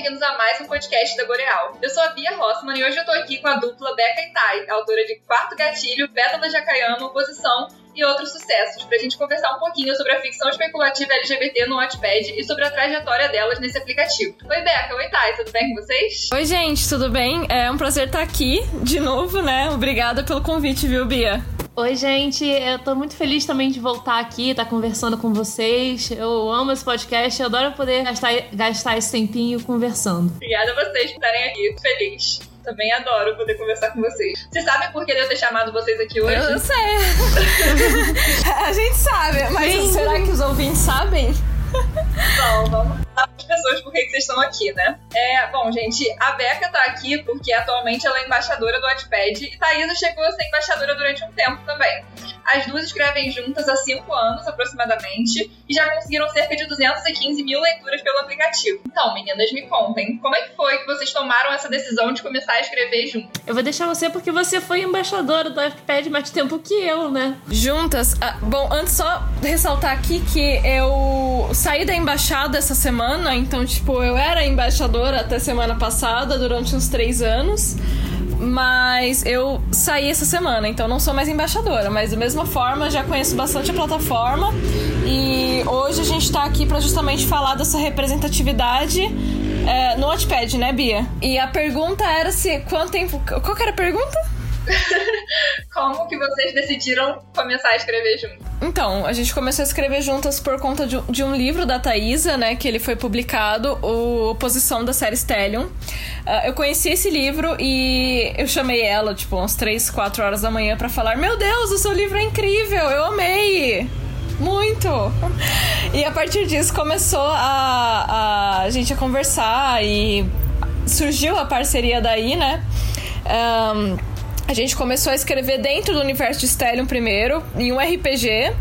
bem-vindos a mais um podcast da Boreal. Eu sou a Bia Rossman e hoje eu tô aqui com a dupla Becca e Tai, autora de Quarto Gatilho, Pétala Jacayama, Oposição e outros sucessos, pra gente conversar um pouquinho sobre a ficção especulativa LGBT no Wattpad e sobre a trajetória delas nesse aplicativo. Oi, Becca. Oi, Thay. Tudo bem com vocês? Oi, gente. Tudo bem? É um prazer estar aqui de novo, né? Obrigada pelo convite, viu, Bia? Oi, gente. Eu tô muito feliz também de voltar aqui, estar tá conversando com vocês. Eu amo esse podcast, eu adoro poder gastar, gastar esse tempinho conversando. Obrigada a vocês por estarem aqui. Feliz. Também adoro poder conversar com vocês. Vocês sabem por que eu ter chamado vocês aqui hoje? Eu sei. a gente sabe, mas Sim. será que os ouvintes sabem? Bom, vamos as pessoas por que vocês estão aqui, né? É, bom, gente, a Beca tá aqui porque atualmente ela é embaixadora do Wattpad e Thaisa chegou a ser embaixadora durante um tempo também. As duas escrevem juntas há cinco anos, aproximadamente, e já conseguiram cerca de 215 mil leituras pelo aplicativo. Então, meninas, me contem, como é que foi que vocês tomaram essa decisão de começar a escrever juntas? Eu vou deixar você porque você foi embaixadora do Wattpad mais tempo que eu, né? Juntas? Ah, bom, antes só ressaltar aqui que eu saí da embaixada essa semana, então, tipo, eu era embaixadora até semana passada, durante uns três anos. Mas eu saí essa semana, então não sou mais embaixadora. Mas da mesma forma, já conheço bastante a plataforma. E hoje a gente tá aqui para justamente falar dessa representatividade é, no Watchpad, né, Bia? E a pergunta era se. Quanto tempo. Qual que era a pergunta? Como que vocês decidiram começar a escrever juntos? Então, a gente começou a escrever juntas por conta de, de um livro da Thaisa, né? Que ele foi publicado, o Oposição da série Stellium. Uh, eu conheci esse livro e eu chamei ela, tipo, umas 3, 4 horas da manhã para falar: Meu Deus, o seu livro é incrível, eu amei! Muito! E a partir disso começou a, a gente a conversar e surgiu a parceria daí, né? Um, a gente começou a escrever dentro do universo de Stellium primeiro, em um RPG.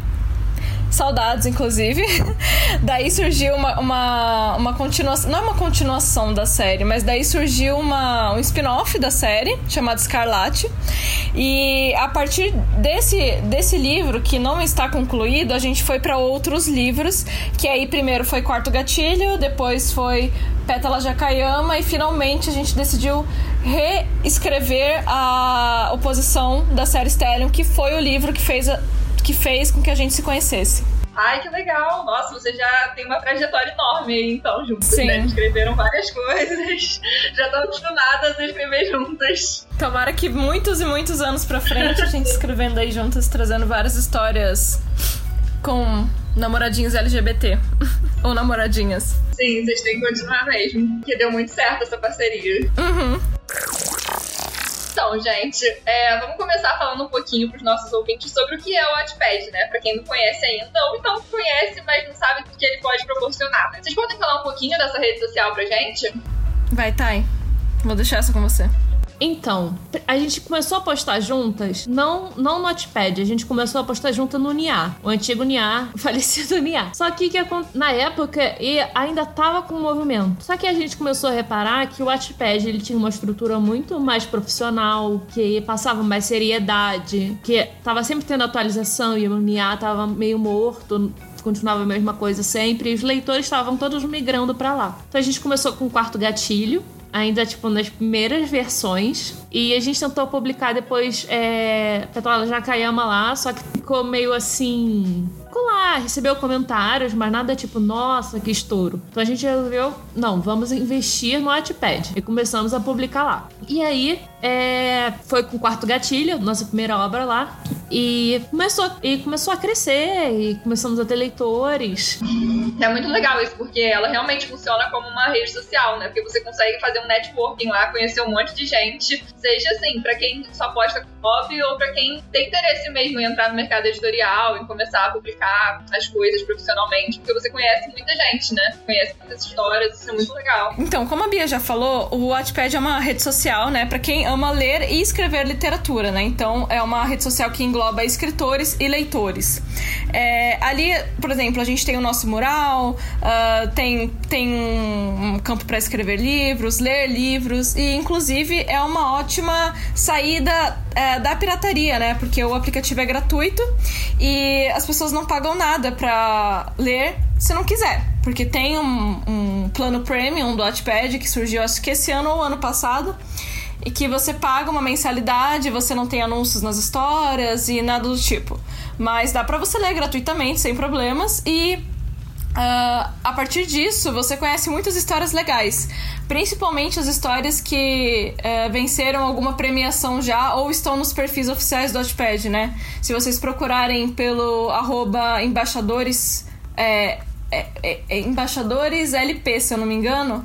Saudades, inclusive. daí surgiu uma, uma, uma continuação. Não é uma continuação da série, mas daí surgiu uma, um spin-off da série, chamado Escarlate. E a partir desse, desse livro, que não está concluído, a gente foi para outros livros. Que aí primeiro foi Quarto Gatilho, depois foi Pétala Jacayama e finalmente a gente decidiu reescrever a oposição da série Stellium, que foi o livro que fez, a, que fez com que a gente se conhecesse. Ai, que legal! Nossa, você já tem uma trajetória enorme aí, então, juntos, Sim. né? Escreveram várias coisas, já estão acostumadas a escrever juntas. Tomara que muitos e muitos anos pra frente a gente escrevendo aí juntas, trazendo várias histórias com namoradinhos LGBT. Ou namoradinhas. Sim, vocês têm que continuar mesmo. Que deu muito certo essa parceria. Uhum. Então, gente, é, vamos começar falando um pouquinho pros nossos ouvintes sobre o que é o Wattpad, né? Pra quem não conhece ainda, ou então conhece, mas não sabe o que ele pode proporcionar. Vocês podem falar um pouquinho dessa rede social pra gente? Vai, Thay. Vou deixar essa com você. Então, a gente começou a postar juntas, não, não no Notepad, a gente começou a postar junto no NIA, o antigo NIA, o falecido NIA. Só que, que na época ainda tava com movimento. Só que a gente começou a reparar que o Wattpad ele tinha uma estrutura muito mais profissional, que passava mais seriedade, que tava sempre tendo atualização e o NIA tava meio morto, continuava a mesma coisa sempre, e os leitores estavam todos migrando para lá. Então a gente começou com o quarto gatilho, ainda tipo nas primeiras versões e a gente tentou publicar depois é, Petrola Jacayama lá, só que ficou meio assim lá, recebeu comentários, mas nada tipo, nossa, que estouro. Então a gente resolveu, não, vamos investir no Wattpad. E começamos a publicar lá. E aí, é, foi com o Quarto Gatilho, nossa primeira obra lá. E começou, e começou a crescer, e começamos a ter leitores. É muito legal isso, porque ela realmente funciona como uma rede social, né? Porque você consegue fazer um networking lá, conhecer um monte de gente. Seja assim, para quem só posta com hobby ou para quem tem interesse mesmo em entrar no mercado editorial, em começar a publicar as coisas profissionalmente, porque você conhece muita gente, né? Conhece muitas histórias, isso é muito legal. Então, como a Bia já falou, o Wattpad é uma rede social, né, para quem ama ler e escrever literatura, né? Então, é uma rede social que engloba escritores e leitores. É, ali, por exemplo, a gente tem o nosso mural, uh, tem, tem um campo para escrever livros, ler livros, e inclusive é uma ótima saída é, da pirataria, né? Porque o aplicativo é gratuito e as pessoas não pagam nada pra ler se não quiser. porque tem um, um plano premium do Wattpad que surgiu acho que esse ano ou ano passado e que você paga uma mensalidade, você não tem anúncios nas histórias e nada do tipo. Mas dá para você ler gratuitamente, sem problemas, e Uh, a partir disso, você conhece muitas histórias legais, principalmente as histórias que uh, venceram alguma premiação já ou estão nos perfis oficiais do Wattpad, né? Se vocês procurarem pelo arroba embaixadores, é, é, é embaixadores LP, se eu não me engano,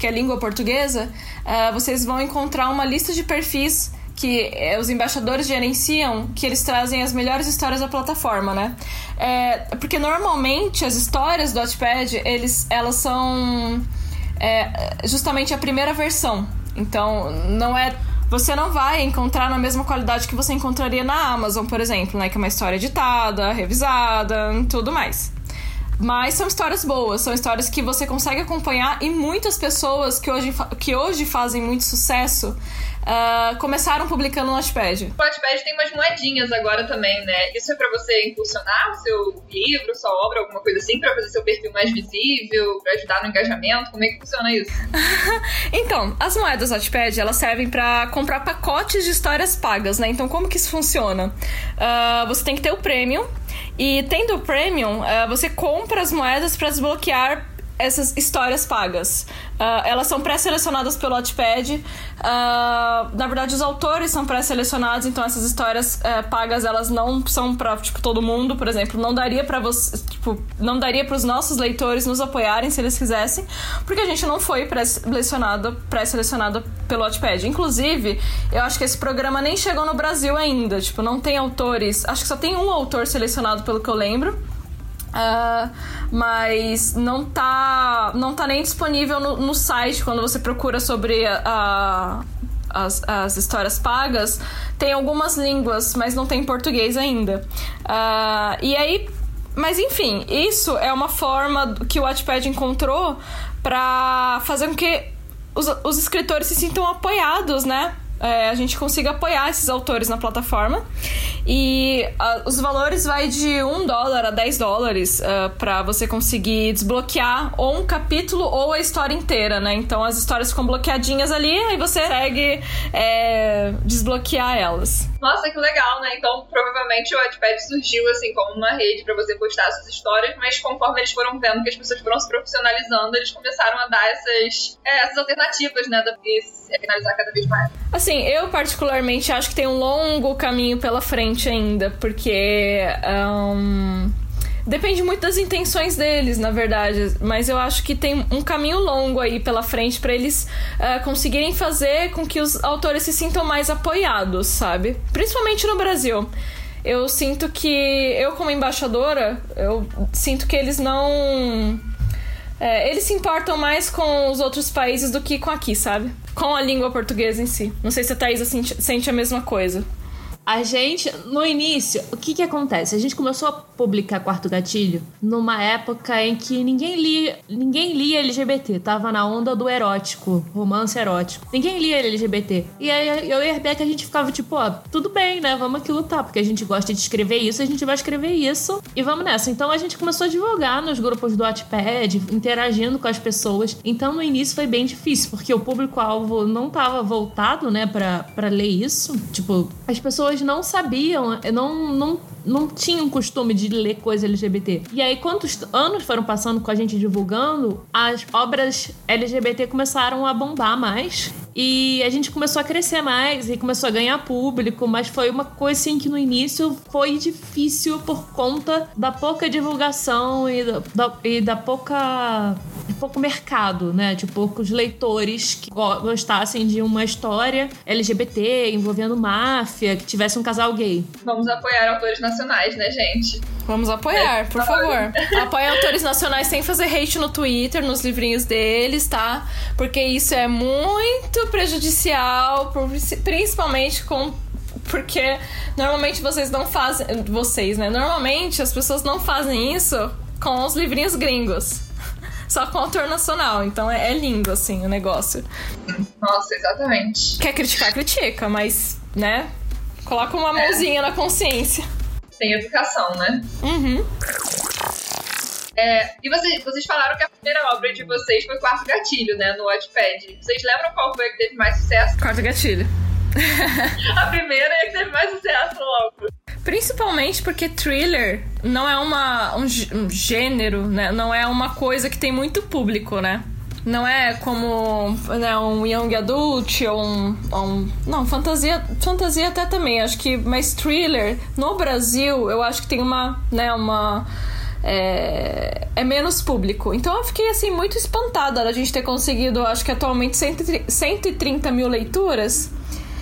que é língua portuguesa, uh, vocês vão encontrar uma lista de perfis que é, os embaixadores gerenciam, que eles trazem as melhores histórias da plataforma, né? É, porque normalmente as histórias do Wattpad, eles, elas são é, justamente a primeira versão. Então, não é você não vai encontrar na mesma qualidade que você encontraria na Amazon, por exemplo, né? Que é uma história editada, revisada, tudo mais. Mas são histórias boas, são histórias que você consegue acompanhar e muitas pessoas que hoje, que hoje fazem muito sucesso uh, começaram publicando no Watchpad. O Watchpad tem umas moedinhas agora também, né? Isso é para você impulsionar o seu livro, sua obra, alguma coisa assim, para fazer seu perfil mais visível, para ajudar no engajamento? Como é que funciona isso? então, as moedas Watchpad, elas servem para comprar pacotes de histórias pagas, né? Então, como que isso funciona? Uh, você tem que ter o prêmio, e tendo o Premium, uh, você compra as moedas para desbloquear essas histórias pagas. Uh, elas são pré-selecionadas pelo Wattpad. Uh, na verdade, os autores são pré-selecionados, então essas histórias uh, pagas elas não são para tipo todo mundo, por exemplo, não daria para você, tipo, não daria para os nossos leitores nos apoiarem se eles quisessem, porque a gente não foi pré-selecionado, pré-selecionado pelo Wattpad. Inclusive, eu acho que esse programa nem chegou no Brasil ainda, tipo, não tem autores, acho que só tem um autor selecionado pelo que eu lembro. Uh, mas não tá, não tá nem disponível no, no site quando você procura sobre a, a as, as, histórias pagas, tem algumas línguas, mas não tem português ainda. Uh, e aí, mas enfim, isso é uma forma que o Wattpad encontrou para fazer com que os, os escritores se sintam apoiados, né? É, a gente consiga apoiar esses autores na plataforma. E uh, os valores vai de 1 dólar a 10 dólares uh, para você conseguir desbloquear ou um capítulo ou a história inteira, né? Então as histórias ficam bloqueadinhas ali, aí você consegue é, desbloquear elas. Nossa, que legal, né? Então provavelmente o Wattpad surgiu assim como uma rede para você postar suas histórias, mas conforme eles foram vendo que as pessoas foram se profissionalizando, eles começaram a dar essas, é, essas alternativas, né? E finalizar cada vez mais. Assim, eu particularmente acho que tem um longo caminho pela frente ainda, porque. Um, depende muito das intenções deles, na verdade. Mas eu acho que tem um caminho longo aí pela frente para eles uh, conseguirem fazer com que os autores se sintam mais apoiados, sabe? Principalmente no Brasil. Eu sinto que eu, como embaixadora, eu sinto que eles não é, eles se importam mais com os outros países do que com aqui, sabe? Com a língua portuguesa em si. Não sei se a Thaisa sente, sente a mesma coisa. A gente, no início, o que que acontece? A gente começou a publicar Quarto Gatilho numa época em que ninguém lia, ninguém lia LGBT, tava na onda do erótico, romance erótico. Ninguém lia LGBT. E aí eu e a Rebeca a gente ficava tipo, ó, tudo bem, né? Vamos aqui lutar, porque a gente gosta de escrever isso, a gente vai escrever isso e vamos nessa. Então a gente começou a divulgar nos grupos do Wattpad, interagindo com as pessoas. Então no início foi bem difícil, porque o público-alvo não tava voltado, né, para ler isso. Tipo, as pessoas não sabiam, não, não não tinham costume de ler coisa LGBT. E aí, quantos anos foram passando com a gente divulgando, as obras LGBT começaram a bombar mais. E a gente começou a crescer mais e começou a ganhar público, mas foi uma coisa assim que no início foi difícil por conta da pouca divulgação e da, e da pouca pouco mercado, né? De poucos leitores que gostassem de uma história LGBT envolvendo máfia, que tivesse um casal gay. Vamos apoiar autores nacionais, né, gente? Vamos apoiar, é, por favor. Apoie autores nacionais sem fazer hate no Twitter, nos livrinhos deles, tá? Porque isso é muito prejudicial, principalmente com porque normalmente vocês não fazem. Vocês, né? Normalmente as pessoas não fazem isso com os livrinhos gringos. Só com autor nacional. Então é, é lindo, assim, o negócio. Nossa, exatamente. Quer criticar, critica, mas, né? Coloca uma mãozinha é. na consciência. Tem educação, né? Uhum. É, e vocês, vocês falaram que a primeira obra de vocês foi Quarto Gatilho, né? No Wattpad. Vocês lembram qual foi a que teve mais sucesso? Quarto gatilho. A primeira é a que teve mais sucesso logo. Principalmente porque thriller não é uma, um, um gênero, né? Não é uma coisa que tem muito público, né? Não é como né, um young adult ou um, um- Não, fantasia, fantasia até também. Acho que. Mas thriller, no Brasil, eu acho que tem uma. Né, uma. É, é menos público. Então eu fiquei assim muito espantada da gente ter conseguido, acho que atualmente 130 130 mil leituras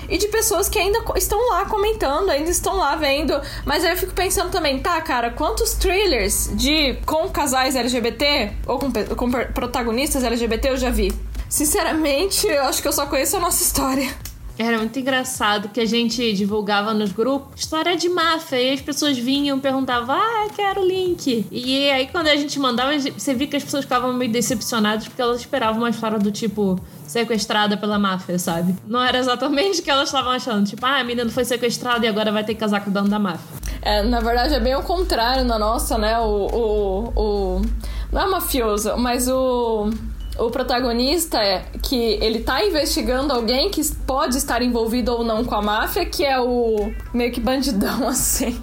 e de pessoas que ainda estão lá comentando, ainda estão lá vendo. Mas aí eu fico pensando também, tá, cara, quantos trailers de com casais LGBT ou com, com protagonistas LGBT eu já vi? Sinceramente, eu acho que eu só conheço a nossa história. Era muito engraçado que a gente divulgava nos grupos história de máfia. E as pessoas vinham perguntavam, ah, quero o link. E aí quando a gente mandava, você via que as pessoas ficavam meio decepcionadas porque elas esperavam uma história do tipo sequestrada pela máfia, sabe? Não era exatamente o que elas estavam achando. Tipo, ah, a menina foi sequestrada e agora vai ter que casar com o dono da máfia. É, na verdade, é bem o contrário na nossa, né? O. o, o não é mafioso, mas o. O protagonista é que ele tá investigando alguém que pode estar envolvido ou não com a máfia, que é o meio que bandidão, assim.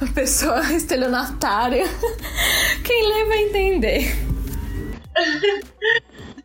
A pessoa estelionatária. Quem lê vai entender.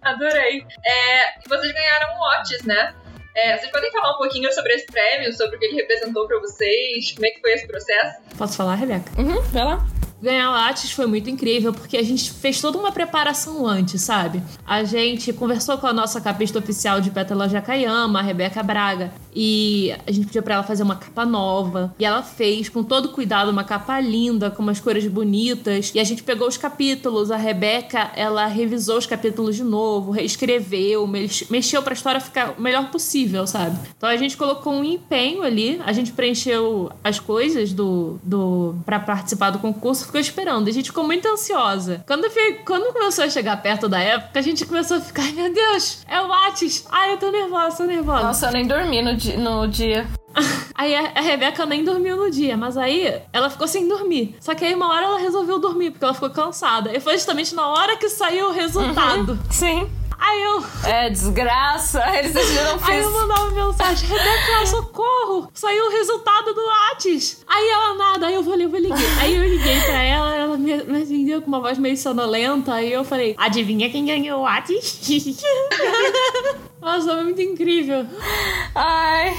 Adorei. É, vocês ganharam Otis, né? É, vocês podem falar um pouquinho sobre esse prêmio, sobre o que ele representou pra vocês? Como é que foi esse processo? Posso falar, Rebeca? Uhum, vai lá. Ganhar Lattes foi muito incrível porque a gente fez toda uma preparação antes, sabe? A gente conversou com a nossa capista oficial de Pétala Jacayama, a Rebeca Braga, e a gente pediu pra ela fazer uma capa nova. E ela fez com todo cuidado uma capa linda, com umas cores bonitas. E a gente pegou os capítulos, a Rebeca, ela revisou os capítulos de novo, reescreveu, mex- mexeu pra história ficar o melhor possível, sabe? Então a gente colocou um empenho ali, a gente preencheu as coisas do, do para participar do concurso, ficou esperando. A gente ficou muito ansiosa. Quando, fi- quando começou a chegar perto da época, a gente começou a ficar, "Ai, meu Deus, é o Atis. Ai, eu tô nervosa, tô nervosa. Nossa, eu nem dormi no, di no dia. Aí a, a Rebeca nem dormiu no dia, mas aí ela ficou sem dormir. Só que aí uma hora ela resolveu dormir, porque ela ficou cansada. E foi justamente na hora que saiu o resultado. Sim. Aí eu. É desgraça. Eles decidiram Aí fez. eu mandava mensagem, Rebeca, socorro! Saiu o resultado do Lattes! Aí ela nada, aí eu falei, eu vou ligar. Aí eu liguei pra ela, ela me, me atendeu com uma voz meio sonolenta, aí eu falei, adivinha quem ganhou o Lattes? Nossa, foi muito incrível. Ai.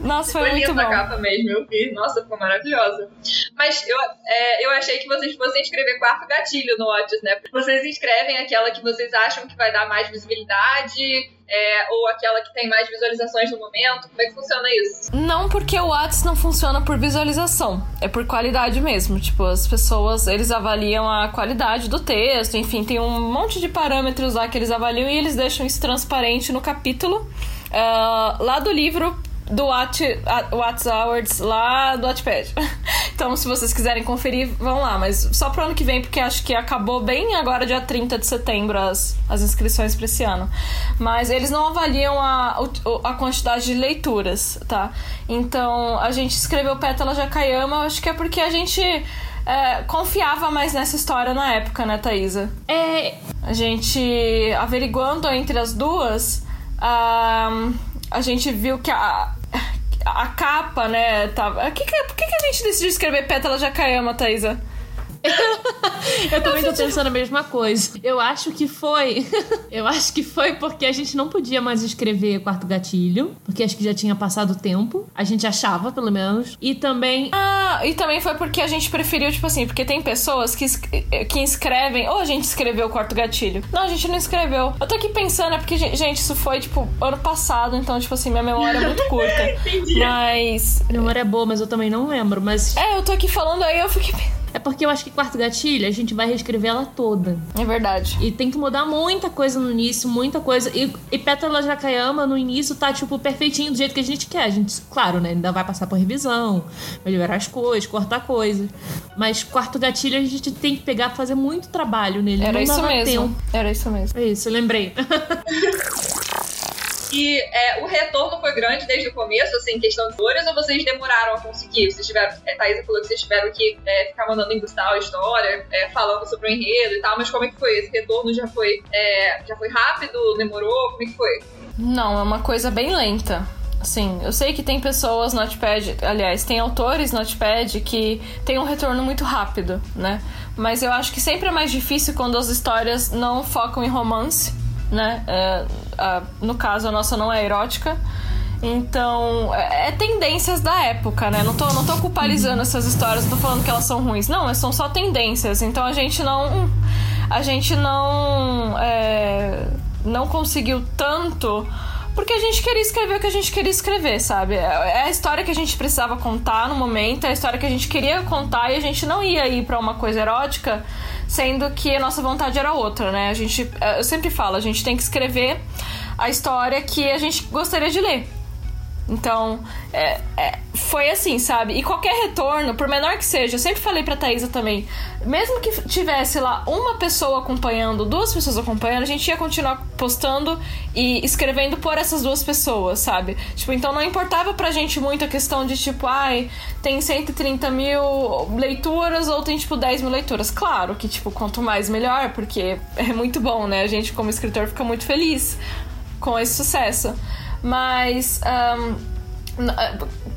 Nossa, foi, Foi muito linda bom. a capa mesmo, eu vi. Nossa, ficou maravilhosa. Mas eu, é, eu achei que vocês fossem escrever quarto gatilho no Otis, né? Vocês escrevem aquela que vocês acham que vai dar mais visibilidade, é, ou aquela que tem mais visualizações no momento. Como é que funciona isso? Não porque o Whats não funciona por visualização, é por qualidade mesmo. Tipo, as pessoas, eles avaliam a qualidade do texto, enfim, tem um monte de parâmetros lá que eles avaliam e eles deixam isso transparente no capítulo ah, lá do livro do What, What's Awards lá do Wattpad. Então, se vocês quiserem conferir, vão lá. Mas só pro ano que vem, porque acho que acabou bem agora, dia 30 de setembro, as, as inscrições pra esse ano. Mas eles não avaliam a, a quantidade de leituras, tá? Então, a gente escreveu Pétala Jacayama, acho que é porque a gente é, confiava mais nessa história na época, né, Thaisa? É, A gente averiguando entre as duas, a, a gente viu que a, a capa, né, tava. Que que, por que, que a gente decidiu escrever Pétala Jacayama, Thaisa? Eu também tô pensando a mesma coisa. Eu acho que foi. Eu acho que foi porque a gente não podia mais escrever Quarto Gatilho, porque acho que já tinha passado o tempo. A gente achava, pelo menos. E também. Ah, e também foi porque a gente preferiu, tipo assim, porque tem pessoas que, que escrevem, ou a gente escreveu o quarto gatilho. Não, a gente não escreveu. Eu tô aqui pensando, é porque, gen- gente, isso foi, tipo, ano passado, então, tipo assim, minha memória é muito curta. Entendi. Mas. A memória é boa, mas eu também não lembro. Mas É, eu tô aqui falando aí, eu fiquei. É porque eu acho que Quarto Gatilho a gente vai reescrever ela toda. É verdade. E tem que mudar muita coisa no início, muita coisa. E, e Pétala Jacayama no início tá, tipo, perfeitinho do jeito que a gente quer. A gente, claro, né? Ainda vai passar por revisão, melhorar as coisas, cortar coisas. Mas quarto gatilho a gente tem que pegar fazer muito trabalho nele. Era Não isso mesmo. tempo. Era isso mesmo. É isso, eu lembrei. E é, o retorno foi grande desde o começo, assim, questão de dores, ou vocês demoraram a conseguir? Vocês tiveram, é, Thaisa falou que vocês tiveram que é, ficar mandando embustar a história, é, falando sobre o enredo e tal, mas como é que foi? Esse retorno já foi, é, já foi rápido? Demorou? Como é que foi? Não, é uma coisa bem lenta. Sim, eu sei que tem pessoas no Notepad, aliás, tem autores no Notepad que tem um retorno muito rápido, né? Mas eu acho que sempre é mais difícil quando as histórias não focam em romance, né? É, a, no caso, a nossa não é erótica. Então, é, é tendências da época, né? Não tô, não tô culpabilizando essas histórias, não tô falando que elas são ruins. Não, são só tendências. Então a gente não. A gente não. É, não conseguiu tanto porque a gente queria escrever o que a gente queria escrever, sabe? É a história que a gente precisava contar no momento, é a história que a gente queria contar e a gente não ia ir para uma coisa erótica, sendo que a nossa vontade era outra, né? A gente, é, eu sempre falo, a gente tem que escrever a história que a gente gostaria de ler. Então, é, é, foi assim, sabe? E qualquer retorno, por menor que seja, eu sempre falei pra Thaisa também, mesmo que tivesse lá uma pessoa acompanhando, duas pessoas acompanhando, a gente ia continuar postando e escrevendo por essas duas pessoas, sabe? Tipo, então não importava pra gente muito a questão de tipo, ai, tem 130 mil leituras ou tem tipo 10 mil leituras. Claro que, tipo, quanto mais melhor, porque é muito bom, né? A gente, como escritor, fica muito feliz com esse sucesso. Mas. Um,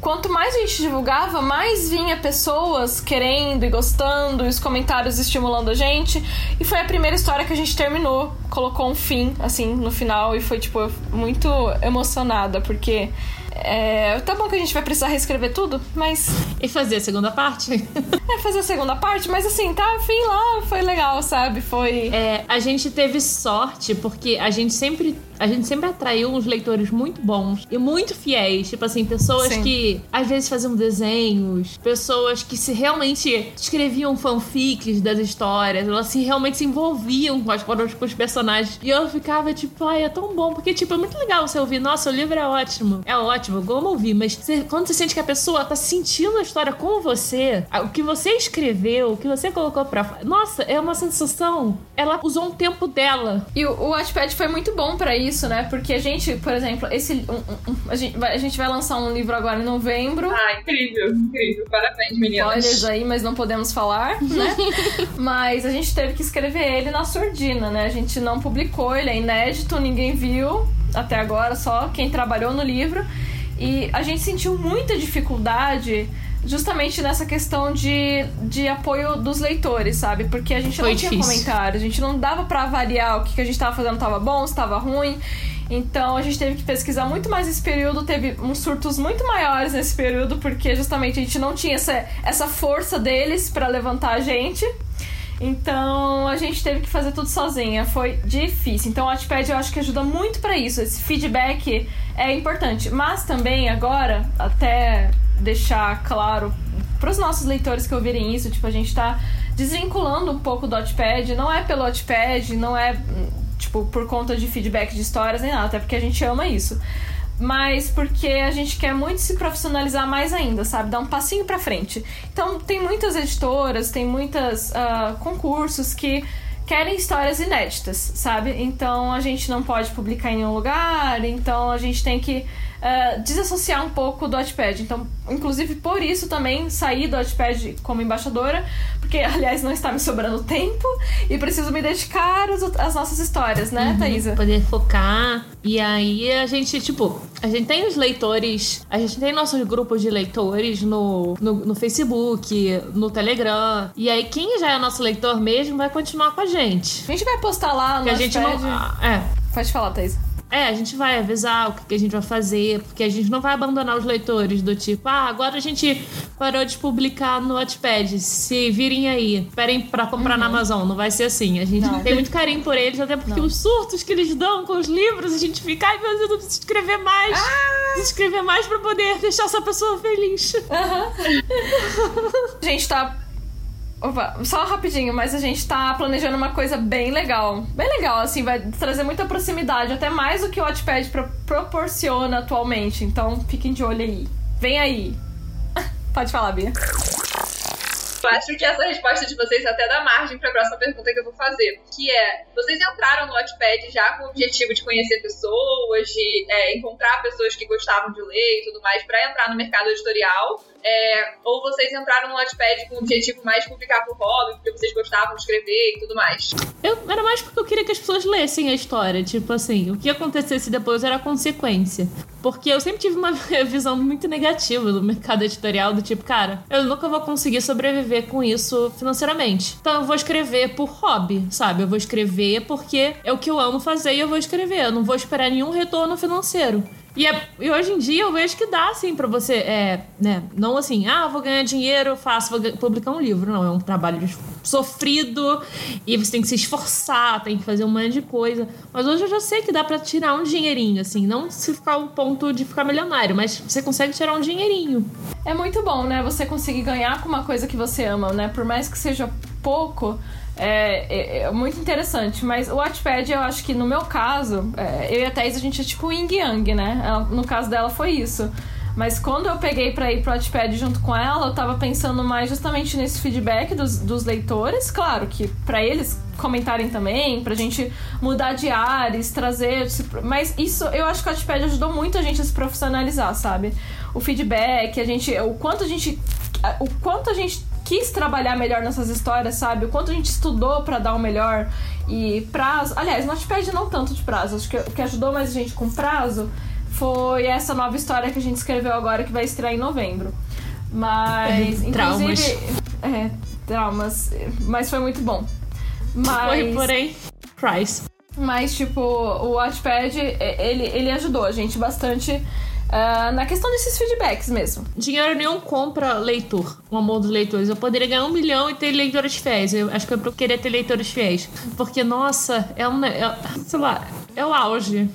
quanto mais a gente divulgava, mais vinha pessoas querendo e gostando, e os comentários estimulando a gente. E foi a primeira história que a gente terminou, colocou um fim, assim, no final, e foi, tipo, muito emocionada, porque é, tá bom que a gente vai precisar reescrever tudo, mas. E fazer a segunda parte? é, fazer a segunda parte, mas assim, tá, fim lá, foi legal, sabe? Foi. É, a gente teve sorte, porque a gente sempre. A gente sempre atraiu uns leitores muito bons e muito fiéis. Tipo assim, pessoas Sim. que às vezes faziam desenhos, pessoas que se realmente escreviam fanfics das histórias, elas se realmente se envolviam com, as, com os personagens. E eu ficava tipo, ai, é tão bom, porque, tipo, é muito legal você ouvir, nossa, o livro é ótimo. É ótimo ótimo, vamos ouvir, mas você, quando você sente que a pessoa tá sentindo a história com você, o que você escreveu, o que você colocou pra. Nossa, é uma sensação. Ela usou um tempo dela. E o, o Watchpad foi muito bom para isso, né? Porque a gente, por exemplo, esse. Um, um, a, gente vai, a gente vai lançar um livro agora em novembro. Ah, incrível, incrível. Parabéns, meninas. Spoilers aí, mas não podemos falar, né? mas a gente teve que escrever ele na surdina, né? A gente não publicou, ele é inédito, ninguém viu até agora, só quem trabalhou no livro. E a gente sentiu muita dificuldade justamente nessa questão de, de apoio dos leitores, sabe? Porque a gente Foi não difícil. tinha comentário, a gente não dava para avaliar o que, que a gente tava fazendo tava bom, se tava ruim. Então a gente teve que pesquisar muito mais esse período, teve uns surtos muito maiores nesse período, porque justamente a gente não tinha essa, essa força deles para levantar a gente. Então a gente teve que fazer tudo sozinha, foi difícil. Então o Watchpad eu acho que ajuda muito para isso. Esse feedback é importante, mas também agora até deixar claro para os nossos leitores que ouvirem isso, tipo a gente tá desvinculando um pouco do Watchpad, não é pelo Watchpad, não é tipo por conta de feedback de histórias nem nada, até porque a gente ama isso mas porque a gente quer muito se profissionalizar mais ainda, sabe? Dar um passinho para frente. Então, tem muitas editoras, tem muitos uh, ah, concursos que querem histórias inéditas, sabe? Então, a gente não pode publicar em nenhum lugar, então a gente tem que uh, desassociar um pouco do Wattpad. Então, inclusive por isso também saí do Wattpad como embaixadora, porque, aliás, não está me sobrando tempo e preciso me dedicar às, nossas histórias, né, uhum, Thaisa? Poder focar. E aí a gente, tipo, a gente tem os leitores, a gente tem nossos grupos de leitores no, no, no Facebook, no Telegram. E aí, quem já é nosso leitor mesmo vai continuar com a gente. A gente vai postar lá no a gente não. É. Pode falar, Thaisa. É, a gente vai avisar o que a gente vai fazer, porque a gente não vai abandonar os leitores do tipo, ah, agora a gente parou de publicar no Wattpad, se virem aí, esperem pra comprar uhum. na Amazon, não vai ser assim. A gente não. tem muito carinho por eles, até porque não. os surtos que eles dão com os livros, a gente fica, ai meu Deus, eu preciso escrever mais, ah! preciso escrever mais pra poder deixar essa pessoa feliz. Uhum. a gente tá Opa, só rapidinho, mas a gente tá planejando uma coisa bem legal. Bem legal, assim, vai trazer muita proximidade, até mais do que o Wattpad pro proporciona atualmente. Então fiquem de olho aí. Vem aí. Pode falar, Bia. Eu acho que essa resposta de vocês até dá margem para a próxima pergunta que eu vou fazer, que é: vocês entraram no Wattpad já com o objetivo de conhecer pessoas, de é, encontrar pessoas que gostavam de ler e tudo mais para entrar no mercado editorial? É, ou vocês entraram no Wattpad com o objetivo mais de publicar por hobby, porque vocês gostavam de escrever e tudo mais? Eu, era mais porque eu queria que as pessoas lessem a história. Tipo assim, o que acontecesse depois era consequência. Porque eu sempre tive uma visão muito negativa do mercado editorial, do tipo, cara, eu nunca vou conseguir sobreviver com isso financeiramente. Então eu vou escrever por hobby, sabe? Eu vou escrever porque é o que eu amo fazer e eu vou escrever. Eu não vou esperar nenhum retorno financeiro. E, é, e, hoje em dia eu vejo que dá, assim, pra você. É, né? Não assim, ah, vou ganhar dinheiro, faço, vou publicar um livro. Não, é um trabalho sofrido e você tem que se esforçar, tem que fazer um monte de coisa. Mas hoje eu já sei que dá pra tirar um dinheirinho, assim. Não se ficar um ponto de ficar milionário, mas você consegue tirar um dinheirinho. É muito bom, né? Você conseguir ganhar com uma coisa que você ama, né? Por mais que seja pouco é, é, é, muito interessante, mas o Wattpad, eu acho que no meu caso, é, eu e a Thaís, a gente é tipo yin yang, né? Ela, no caso dela foi isso. Mas quando eu peguei para ir pro Wattpad junto com ela, eu tava pensando mais justamente nesse feedback dos, dos leitores. Claro que para eles comentarem também, pra gente mudar de ares, trazer. Mas isso eu acho que o Wattpad ajudou muito a gente a se profissionalizar, sabe? O feedback, a gente. O quanto a gente. O quanto a gente quis trabalhar melhor nessas histórias, sabe? O quanto a gente estudou para dar o melhor e prazo. Aliás, não te pede não tanto de prazo. Acho que o que ajudou mais a gente com prazo foi essa nova história que a gente escreveu agora que vai estrear em novembro. Mas, inclusive. Traumas. É, traumas. Mas foi muito bom. Mas. Foi, porém. Price. Mas, tipo, o Watchpad, ele, ele ajudou a gente bastante Uh, na questão desses feedbacks mesmo. Dinheiro nenhum compra leitor, o amor dos leitores. Eu poderia ganhar um milhão e ter leitores fiéis. Eu acho que eu queria ter leitores fiéis. Porque, nossa, é um. É, sei lá, é o auge.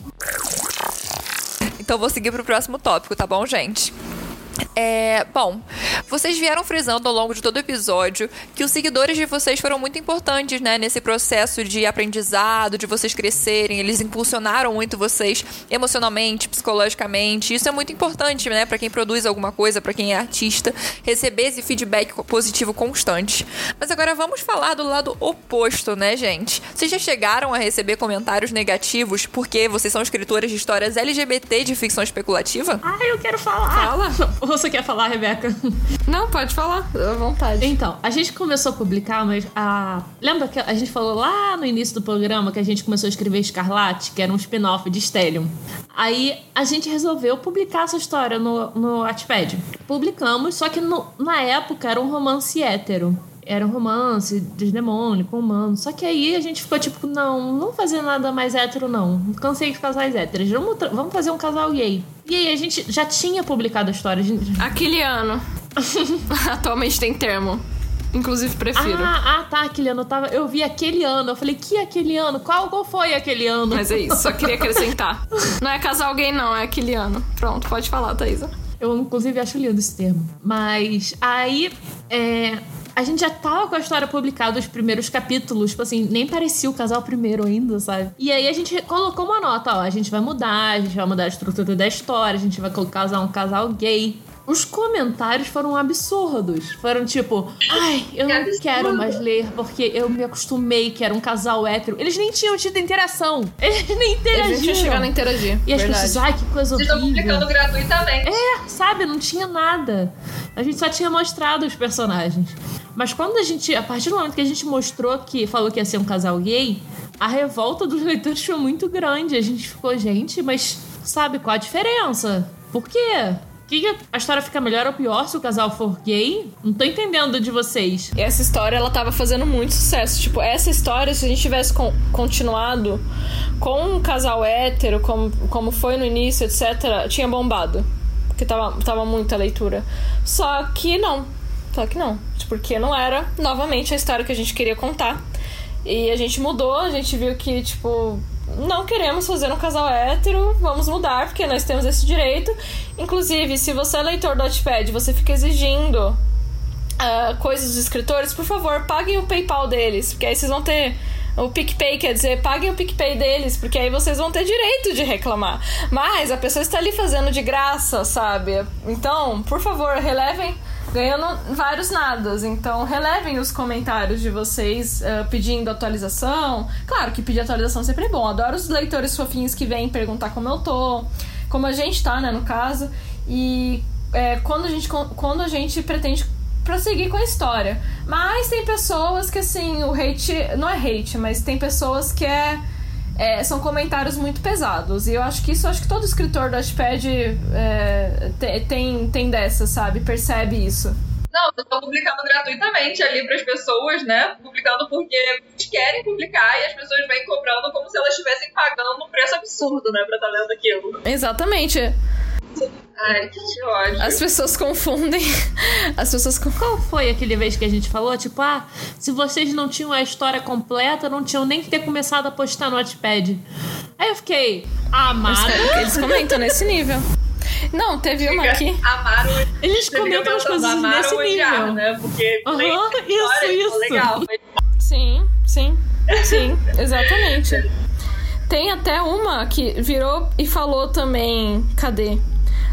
Então vou seguir pro próximo tópico, tá bom, gente? É, bom, vocês vieram frisando ao longo de todo o episódio que os seguidores de vocês foram muito importantes, né, nesse processo de aprendizado, de vocês crescerem, eles impulsionaram muito vocês emocionalmente, psicologicamente. Isso é muito importante, né, para quem produz alguma coisa, para quem é artista, receber esse feedback positivo constante. Mas agora vamos falar do lado oposto, né, gente? Vocês já chegaram a receber comentários negativos porque vocês são escritoras de histórias LGBT de ficção especulativa? Ah, eu quero falar. Fala. Você quer falar, Rebeca? Não, pode falar, à vontade. Então, a gente começou a publicar, mas a. Lembra que a gente falou lá no início do programa que a gente começou a escrever Escarlate, que era um spin-off de Stellium? Aí a gente resolveu publicar essa história no, no Wattpad. Publicamos, só que no, na época era um romance hétero era um romance de demônio com humano. Só que aí a gente ficou tipo, não, não fazer nada mais hétero, não. Cansei de casais héteros. Vamos, vamos fazer um casal gay. E aí a gente já tinha publicado a história. Gente... Aquele ano. Atualmente tem termo. Inclusive, prefiro. Ah, ah, tá, aquele ano. Eu, tava, eu vi aquele ano. Eu falei, que aquele ano? Qual, qual foi aquele ano? Mas é isso, só queria acrescentar. não é casal gay, não, é aquele ano. Pronto, pode falar, Thaisa. Eu, inclusive, acho lindo esse termo. Mas aí, é, a gente já tava com a história publicada, os primeiros capítulos, tipo assim, nem parecia o casal primeiro ainda, sabe? E aí a gente colocou uma nota, ó, a gente vai mudar, a gente vai mudar a estrutura da história, a gente vai colocar um casal gay. Os comentários foram absurdos. Foram tipo, ai, eu não quero mais ler porque eu me acostumei que era um casal hétero. Eles nem tinham tido interação. Eles nem interagiam. Eles não chegaram a interagir. E as verdade. pessoas, ai, que coisa Vocês horrível. Vocês estão publicando gratuitamente. É, sabe? Não tinha nada. A gente só tinha mostrado os personagens. Mas quando a gente, a partir do momento que a gente mostrou que falou que ia ser um casal gay, a revolta dos leitores foi muito grande. A gente ficou, gente, mas sabe qual a diferença? Por quê? Que a história fica melhor ou pior se o casal for gay? Não tô entendendo de vocês. Essa história, ela tava fazendo muito sucesso. Tipo, essa história, se a gente tivesse con continuado com um casal hétero, como, como foi no início, etc., tinha bombado. Porque tava, tava muita leitura. Só que não. Só que não. Porque não era, novamente, a história que a gente queria contar. E a gente mudou, a gente viu que, tipo, não queremos fazer um casal hétero, vamos mudar, porque nós temos esse direito. Inclusive, se você é leitor do Notepad, você fica exigindo uh, coisas dos escritores, por favor, paguem o PayPal deles, porque aí vocês vão ter O PicPay quer dizer, paguem o PicPay deles, porque aí vocês vão ter direito de reclamar. Mas a pessoa está ali fazendo de graça, sabe? Então, por favor, relevem ganhando vários nadas. Então, relevem os comentários de vocês uh, pedindo atualização. Claro que pedir atualização sempre é bom. Adoro os leitores fofinhos que vêm perguntar como eu tô, como a gente tá, né, no caso. E é, quando, a gente, quando a gente pretende prosseguir com a história. Mas tem pessoas que, assim, o hate. Não é hate, mas tem pessoas que é. É, são comentários muito pesados. E eu acho que isso, acho que todo escritor do Ashpad é, tem, tem dessa, sabe? Percebe isso. Não, eu tô publicando gratuitamente ali para as pessoas, né? Publicando porque eles querem publicar e as pessoas vêm cobrando como se eelas estivessem pagando um preço absurdo, né? Pra estar tá lendo aquilo. Exatamente. Ai, que ódio. As pessoas confundem. As pessoas confundem. Qual foi aquele vez que a gente falou? Tipo, ah, se vocês não tinham a história completa, não tinham nem que ter começado a postar no Wattpad. Aí eu fiquei, amada. Eles comentam nesse nível. Não, teve uma aqui. Amaram. Eles comentam as coisas nesse odiar, nível. Né? Porque uhum, isso, isso. Legal. Sim, sim. Sim, exatamente. Tem até uma que virou e falou também. Cadê?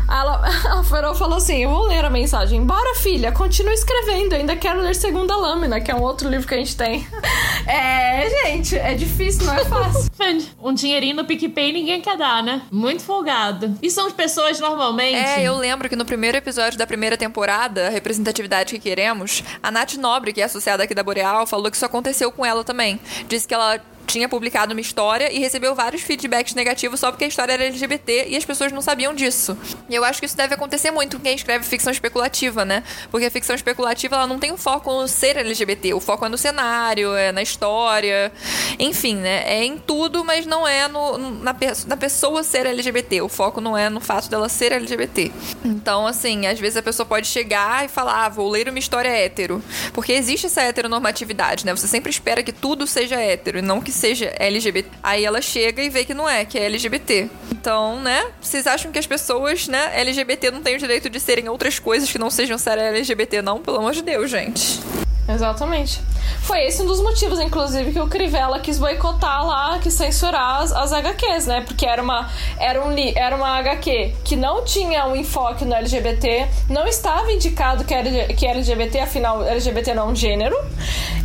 Ela, a Farol falou assim: Eu vou ler a mensagem. Bora, filha, continua escrevendo. Ainda quero ler Segunda Lâmina, que é um outro livro que a gente tem. É, gente, é difícil, não é fácil. um dinheirinho no PicPay ninguém quer dar, né? Muito folgado. E são as pessoas normalmente. É, eu lembro que no primeiro episódio da primeira temporada, Representatividade que Queremos, a Nath Nobre, que é associada aqui da Boreal, falou que isso aconteceu com ela também. Disse que ela tinha publicado uma história e recebeu vários feedbacks negativos só porque a história era LGBT e as pessoas não sabiam disso. E eu acho que isso deve acontecer muito com quem escreve ficção especulativa, né? Porque a ficção especulativa ela não tem um foco no ser LGBT, o foco é no cenário, é na história, enfim, né? É em tudo, mas não é no, na, na pessoa ser LGBT. O foco não é no fato dela ser LGBT. Então, assim, às vezes a pessoa pode chegar e falar, ah, vou ler uma história hétero. Porque existe essa heteronormatividade, né? Você sempre espera que tudo seja hétero e não que seja LGBT. Aí ela chega e vê que não é, que é LGBT. Então, né? Vocês acham que as pessoas, né, LGBT não têm o direito de serem outras coisas que não sejam ser LGBT, não? Pelo amor de Deus, gente. Exatamente. Foi esse um dos motivos, inclusive, que o Crivella quis boicotar lá, quis censurar as, as HQs, né? Porque era uma, era, um, era uma HQ que não tinha um enfoque no LGBT, não estava indicado que era que LGBT, afinal, LGBT não é um gênero.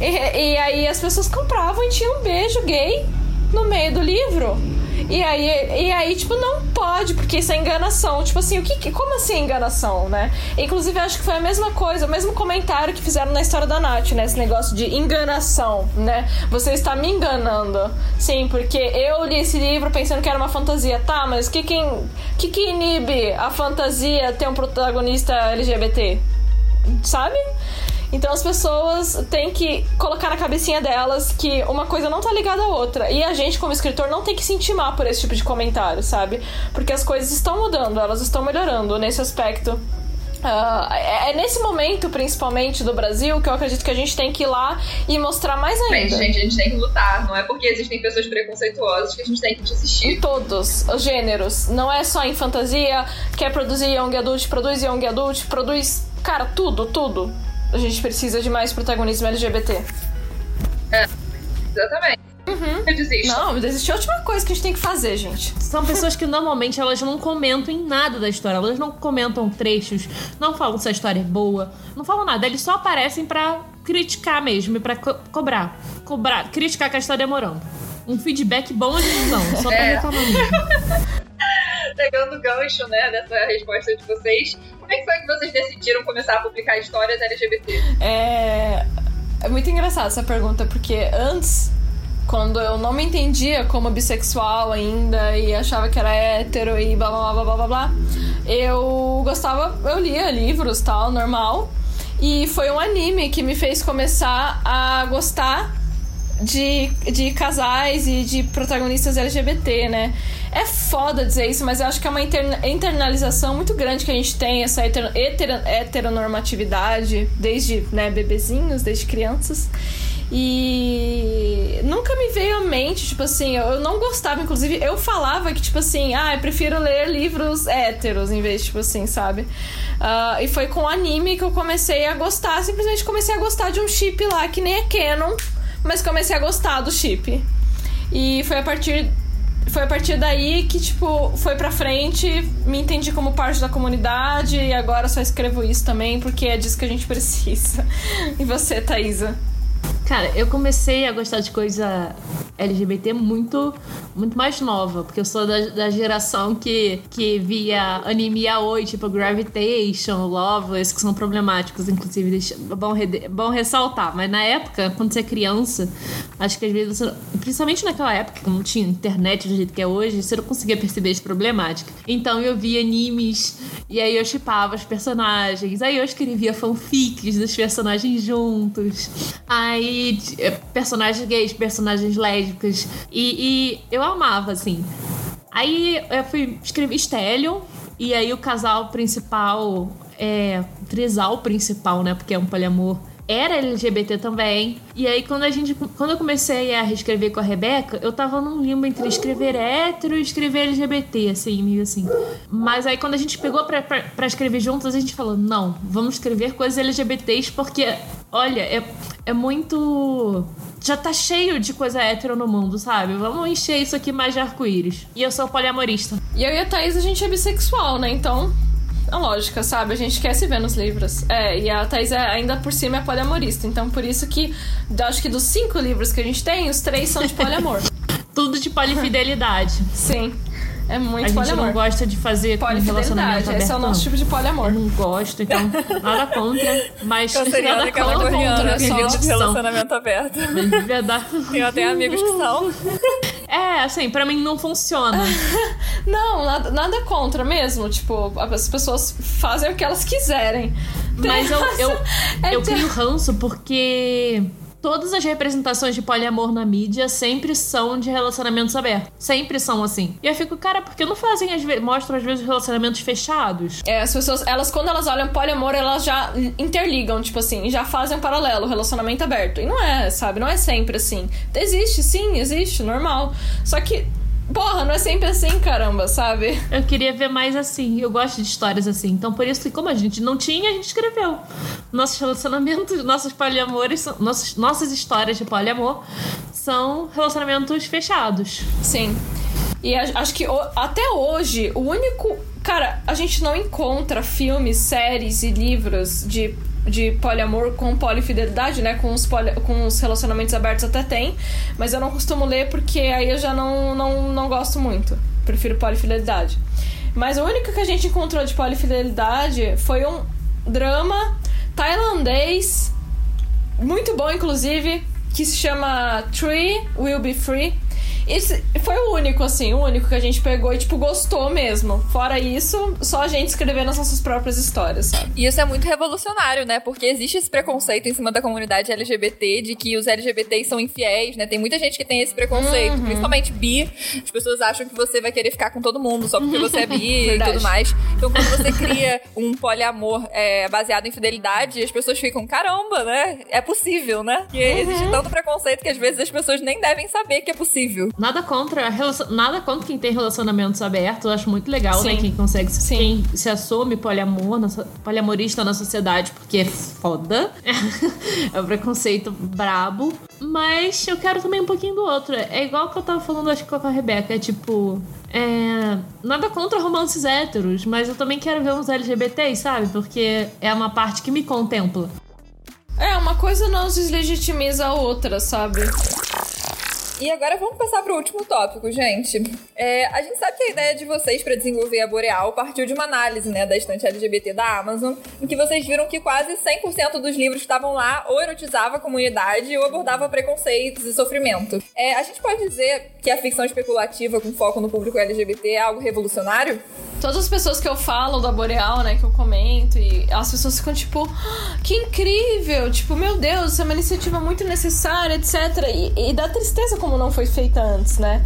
E, e aí as pessoas compravam e tinha um beijo gay no meio do livro. E aí, e aí, tipo, não pode, porque isso é enganação. Tipo assim, o que, como assim enganação, né? Inclusive, acho que foi a mesma coisa, o mesmo comentário que fizeram na história da Nath, né? Esse negócio de enganação, né? Você está me enganando. Sim, porque eu li esse livro pensando que era uma fantasia. Tá, mas o que, que, que, que inibe a fantasia ter um protagonista LGBT? Sabe? Então as pessoas têm que colocar na cabecinha delas que uma coisa não tá ligada à outra. E a gente, como escritor, não tem que se intimar por esse tipo de comentário, sabe? Porque as coisas estão mudando, elas estão melhorando nesse aspecto. Uh, é nesse momento, principalmente do Brasil, que eu acredito que a gente tem que ir lá e mostrar mais ainda. Gente, a gente tem que lutar. Não é porque existem pessoas preconceituosas que a gente tem que desistir. Em todos os gêneros. Não é só em fantasia. Quer produzir Young Adult, produz Young Adult, produz. Cara, tudo, tudo a gente precisa de mais protagonismo LGBT. É, exatamente. Uhum. Eu desisto. Não, desistir é a última coisa que a gente tem que fazer, gente. São pessoas que normalmente elas não comentam em nada da história. Elas não comentam trechos, não falam se a história é boa, não falam nada. Eles só aparecem para criticar mesmo e pra co cobrar. Cobrar, criticar que a história demorando. Um feedback bom eles não, só pra é. reclamar mesmo. Pegando o gancho, né, dessa resposta de vocês, como é que foi que vocês decidiram começar a publicar histórias LGBT? É. É muito engraçado essa pergunta, porque antes, quando eu não me entendia como bissexual ainda e achava que era hétero e blá blá blá blá blá blá, eu gostava, eu lia livros tal, normal. E foi um anime que me fez começar a gostar de, de casais e de protagonistas LGBT, né? É foda dizer isso, mas eu acho que é uma internalização muito grande que a gente tem, essa heter, heter, heteronormatividade, desde né, bebezinhos, desde crianças. E nunca me veio à mente, tipo assim, eu não gostava, inclusive, eu falava que, tipo assim, ah, eu prefiro ler livros héteros em vez, tipo assim, sabe? Uh, e foi com anime que eu comecei a gostar, simplesmente comecei a gostar de um chip lá que nem é canon mas comecei a gostar do chip. E foi a partir foi a partir daí que, tipo, foi pra frente, me entendi como parte da comunidade e agora só escrevo isso também porque é disso que a gente precisa. E você, Thaisa? Cara, eu comecei a gostar de coisa LGBT muito, muito mais nova, porque eu sou da, da geração que, que via anime yaoi, tipo Gravitation, Loveless, que são problemáticos, inclusive, deixa, bom, bom ressaltar. Mas na época, quando você é criança, acho que às vezes, você, principalmente naquela época, que não tinha internet do jeito que é hoje, você não conseguia perceber as problemáticas. Então eu via animes, e aí eu chipava os personagens, aí eu escrevia fanfics dos personagens juntos. Aí personagens gays, personagens lésbicas. E, e eu amava, assim. Aí eu fui escrever Stellium, e aí o casal principal, é, o trisal principal, né? Porque é um poliamor era LGBT também. E aí, quando a gente. Quando eu comecei a reescrever com a Rebeca, eu tava num limbo entre escrever hétero e escrever LGBT, assim, meio assim. Mas aí, quando a gente pegou pra, escrever juntos, a gente falou: não, vamos escrever coisas LGBTs, porque, olha, é, é muito. Já tá cheio de coisa hétero no mundo, sabe? Vamos encher isso aqui mais de arco-íris. E eu sou poliamorista. E eu e a Thaís, a gente é bissexual, né? Então a lógica, sabe? A gente quer se ver nos livros. É, e a Thais é, ainda por cima é poliamorista. Então, por isso que, acho que dos cinco livros que a gente tem, os três são de poliamor. Tudo de polifidelidade. Sim. É muito A gente poliamor. não gosta de fazer com relacionamento aberto. Esse é o nosso não. tipo de poliamor. Eu não gosto, então nada contra, mas nada e capricorniana, contra. só de opção. relacionamento aberto. De verdade. Tenho até amigos que são. É, assim, pra mim não funciona. Não, nada, nada contra mesmo. Tipo, as pessoas fazem o que elas quiserem. Mas eu, eu, É eu ter- crio ranço porque todas as representações de poliamor na mídia sempre são de relacionamentos abertos. Sempre são assim. E eu fico, cara, por que não fazem, vezes, mostram às vezes relacionamentos fechados? É, as pessoas, elas, quando elas olham poliamor, elas já interligam, tipo assim, já fazem um paralelo, relacionamento aberto. E não é, sabe? Não é sempre assim. Existe, sim, existe, normal. Só que, porra, não é sempre assim, caramba, sabe? Eu queria ver mais assim. Eu gosto de histórias assim. Então, por isso que, como a gente não tinha, a gente escreveu. Nossos relacionamentos, nossos poliamores, nossos, nossas histórias de poliamor são relacionamentos fechados. Sim. E acho que até hoje, o único. Cara, a gente não encontra filmes, séries e livros de, de poliamor com polifidelidade, né? Com os, poli- com os relacionamentos abertos até tem. Mas eu não costumo ler porque aí eu já não, não, não gosto muito. Prefiro polifidelidade. Mas o único que a gente encontrou de polifidelidade foi um drama tailandês muito bom, inclusive, que se chama Tree Will Be Free. Esse foi o único, assim, o único que a gente pegou e, tipo, gostou mesmo. Fora isso, só a gente escrevendo as nossas próprias histórias, sabe? E isso é muito revolucionário, né? Porque existe esse preconceito em cima da comunidade LGBT de que os LGBTs são infiéis, né? Tem muita gente que tem esse preconceito, Uhum. principalmente bi. As pessoas acham que você vai querer ficar com todo mundo só porque você é bi e tudo mais. Então, quando você cria um poliamor é, baseado em fidelidade, as pessoas ficam, caramba, né? É possível, né? Uhum. existe tanto preconceito que às vezes as pessoas nem devem saber que é possível. Nada contra, relacion- nada contra quem tem relacionamentos abertos. Eu acho muito legal, né? Sim. Quem consegue, Sim. quem se assume poliamor, na poliamorista na sociedade, porque é foda. é um preconceito brabo. Mas eu quero também um pouquinho do outro. É igual que eu tava falando, acho que com a Rebeca. É tipo. É, nada contra romances héteros, mas eu também quero ver uns LGBTs, sabe? Porque é uma parte que me contempla. É, uma coisa não deslegitimiza a outra, sabe? E agora vamos passar pro último tópico, gente. É, a gente sabe que a ideia de vocês para desenvolver a Boreal partiu de uma análise né, da estante LGBT da Amazon, em que vocês viram que quase 100% dos livros que estavam lá ou erotizava a comunidade ou abordava preconceitos e sofrimento. É, a gente pode dizer que a ficção especulativa com foco no público LGBT é algo revolucionário? Todas as pessoas que eu falo da Boreal, né, que eu comento, e as pessoas ficam tipo, "Ah, que incrível! Tipo, meu Deus, é uma iniciativa muito necessária, etc. E, e dá tristeza como não foi feita antes, né?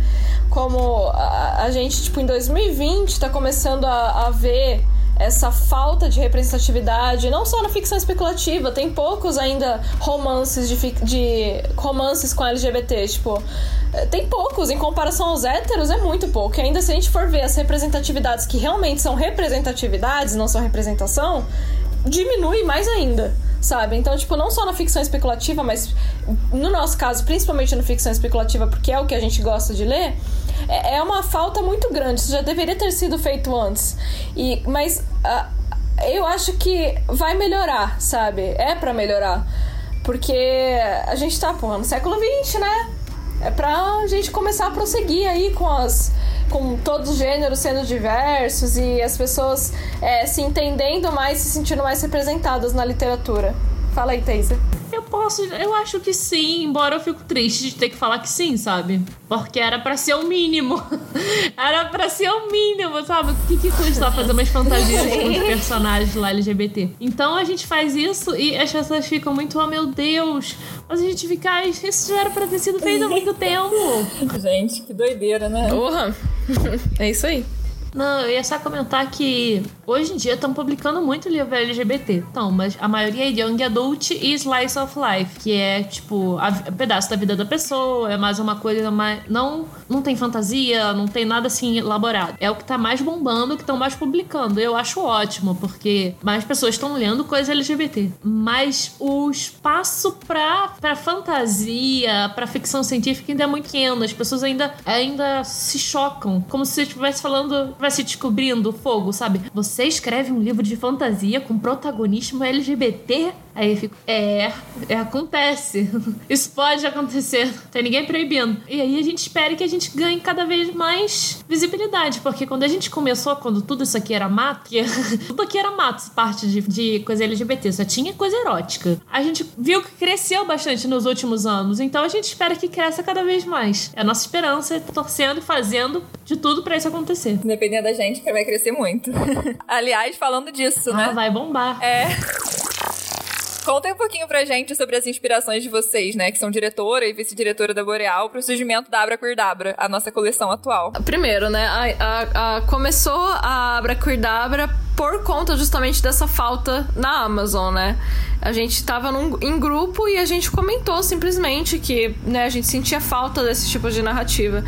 Como a, a gente, tipo, em 2020 tá começando a, a ver essa falta de representatividade, não só na ficção especulativa, tem poucos ainda romances de, de romances com LGBT, tipo, eh, tem poucos em comparação aos héteros, é muito pouco. E ainda se a gente for ver as representatividades que realmente são representatividades, não são representação, diminui mais ainda. Sabe? Então, tipo, não só na ficção especulativa, mas no nosso caso, principalmente na ficção especulativa, porque é o que a gente gosta de ler, é, é uma falta muito grande. Isso já deveria ter sido feito antes. E, mas uh, eu acho que vai melhorar, sabe? É para melhorar. Porque a gente tá, porra, no século XX, né? É pra gente começar a prosseguir aí com as com todos os gêneros sendo diversos e as pessoas é, se entendendo mais, se sentindo mais representadas na literatura. Fala aí, Teisa. Eu posso, eu acho que sim, embora eu fico triste de ter que falar que sim, sabe? Porque era para ser o mínimo. era para ser o mínimo, sabe? O que, que custa fazer umas fantasias com os personagens lá LGBT? Então a gente faz isso e as pessoas ficam muito, oh meu Deus, mas a gente fica, ah, isso já era pra ter sido feito há muito tempo. gente, que doideira, né? Porra! é isso aí. Não, eu ia só comentar que hoje em dia estão publicando muito livro LGBT. Então, mas a maioria é Young Adult e Slice of Life, que é tipo a, a pedaço da vida da pessoa, é mais uma coisa mais. Não, não tem fantasia, não tem nada assim elaborado. É o que tá mais bombando, que estão mais publicando. Eu acho ótimo, porque mais pessoas estão lendo coisa LGBT. Mas o espaço pra, pra fantasia, pra ficção científica ainda é muito pequeno. As pessoas ainda, ainda se chocam. Como se estivesse falando vai se descobrindo fogo, sabe? Você escreve um livro de fantasia com protagonismo LGBT? Aí eu fico, é, é, acontece. Isso pode acontecer. Não tem ninguém proibindo. E aí a gente espera que a gente ganhe cada vez mais visibilidade, porque quando a gente começou, quando tudo isso aqui era mato, tudo aqui era mato, parte de, de coisa LGBT, só tinha coisa erótica. A gente viu que cresceu bastante nos últimos anos, então a gente espera que cresça cada vez mais. É a nossa esperança, torcendo e fazendo de tudo para isso acontecer. Dependendo da gente, que vai crescer muito. Aliás, falando disso, ah, né? Vai bombar. É. Contem um pouquinho pra gente sobre as inspirações de vocês, né? Que são diretora e vice-diretora da Boreal, pro surgimento da Abra Queerdabra, a nossa coleção atual. Primeiro, né? A, a, a, começou a Abra Queerdabra por conta justamente dessa falta na Amazon, né? A gente tava num, em grupo e a gente comentou simplesmente que né, a gente sentia falta desse tipo de narrativa.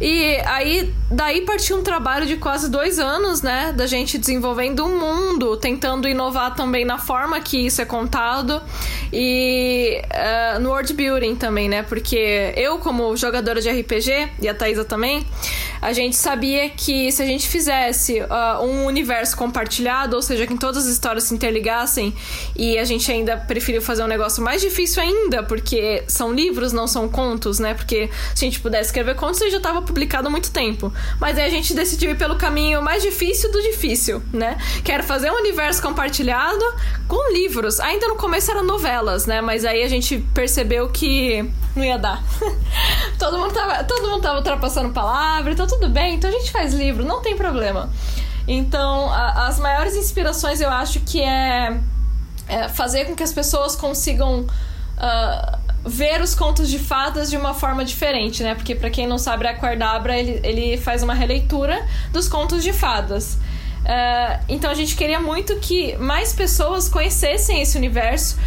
E aí, daí partiu um trabalho de quase dois anos, né? Da gente desenvolvendo um mundo, tentando inovar também na forma que isso é contado e uh, no world building também, né? Porque eu, como jogadora de RPG, e a Thaisa também, a gente sabia que se a gente fizesse uh, um universo compartilhado, ou seja, que todas as histórias se interligassem, e a gente ainda preferiu fazer um negócio mais difícil ainda, porque são livros, não são contos, né? Porque se a gente pudesse escrever contos, ele já estava publicado há muito tempo. Mas aí a gente decidiu ir pelo caminho mais difícil do difícil, né? Quero fazer um universo compartilhado com livros. Ainda no começo eram novelas, né? Mas aí a gente percebeu que não ia dar. todo, mundo tava, todo mundo tava ultrapassando palavra, então tudo bem, então a gente faz livro, não tem problema. Então, a, as maiores inspirações eu acho que é, é, fazer com que as pessoas consigam uh, ver os contos de fadas de uma forma diferente, né? Porque, para quem não sabe, a Quardabra ele, ele faz uma releitura dos contos de fadas. Uh, então a gente queria muito que mais pessoas conhecessem esse universo,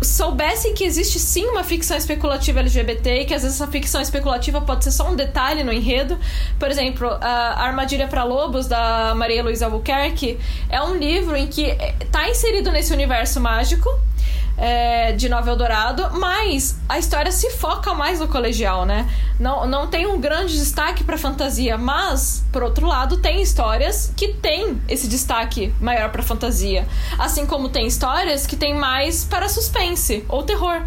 soubessem que existe sim uma ficção especulativa LGBT e que às vezes essa ficção especulativa pode ser só um detalhe no enredo. Por exemplo, a Armadilha para Lobos, da Maria Luísa Albuquerque, é um livro em que está inserido nesse universo mágico é, de Nova Eldorado, mas a história se foca mais no colegial, né? Não, não tem um grande destaque para fantasia, mas, por outro lado, tem histórias que têm esse destaque maior para fantasia. Assim como tem histórias que tem mais para suspense ou terror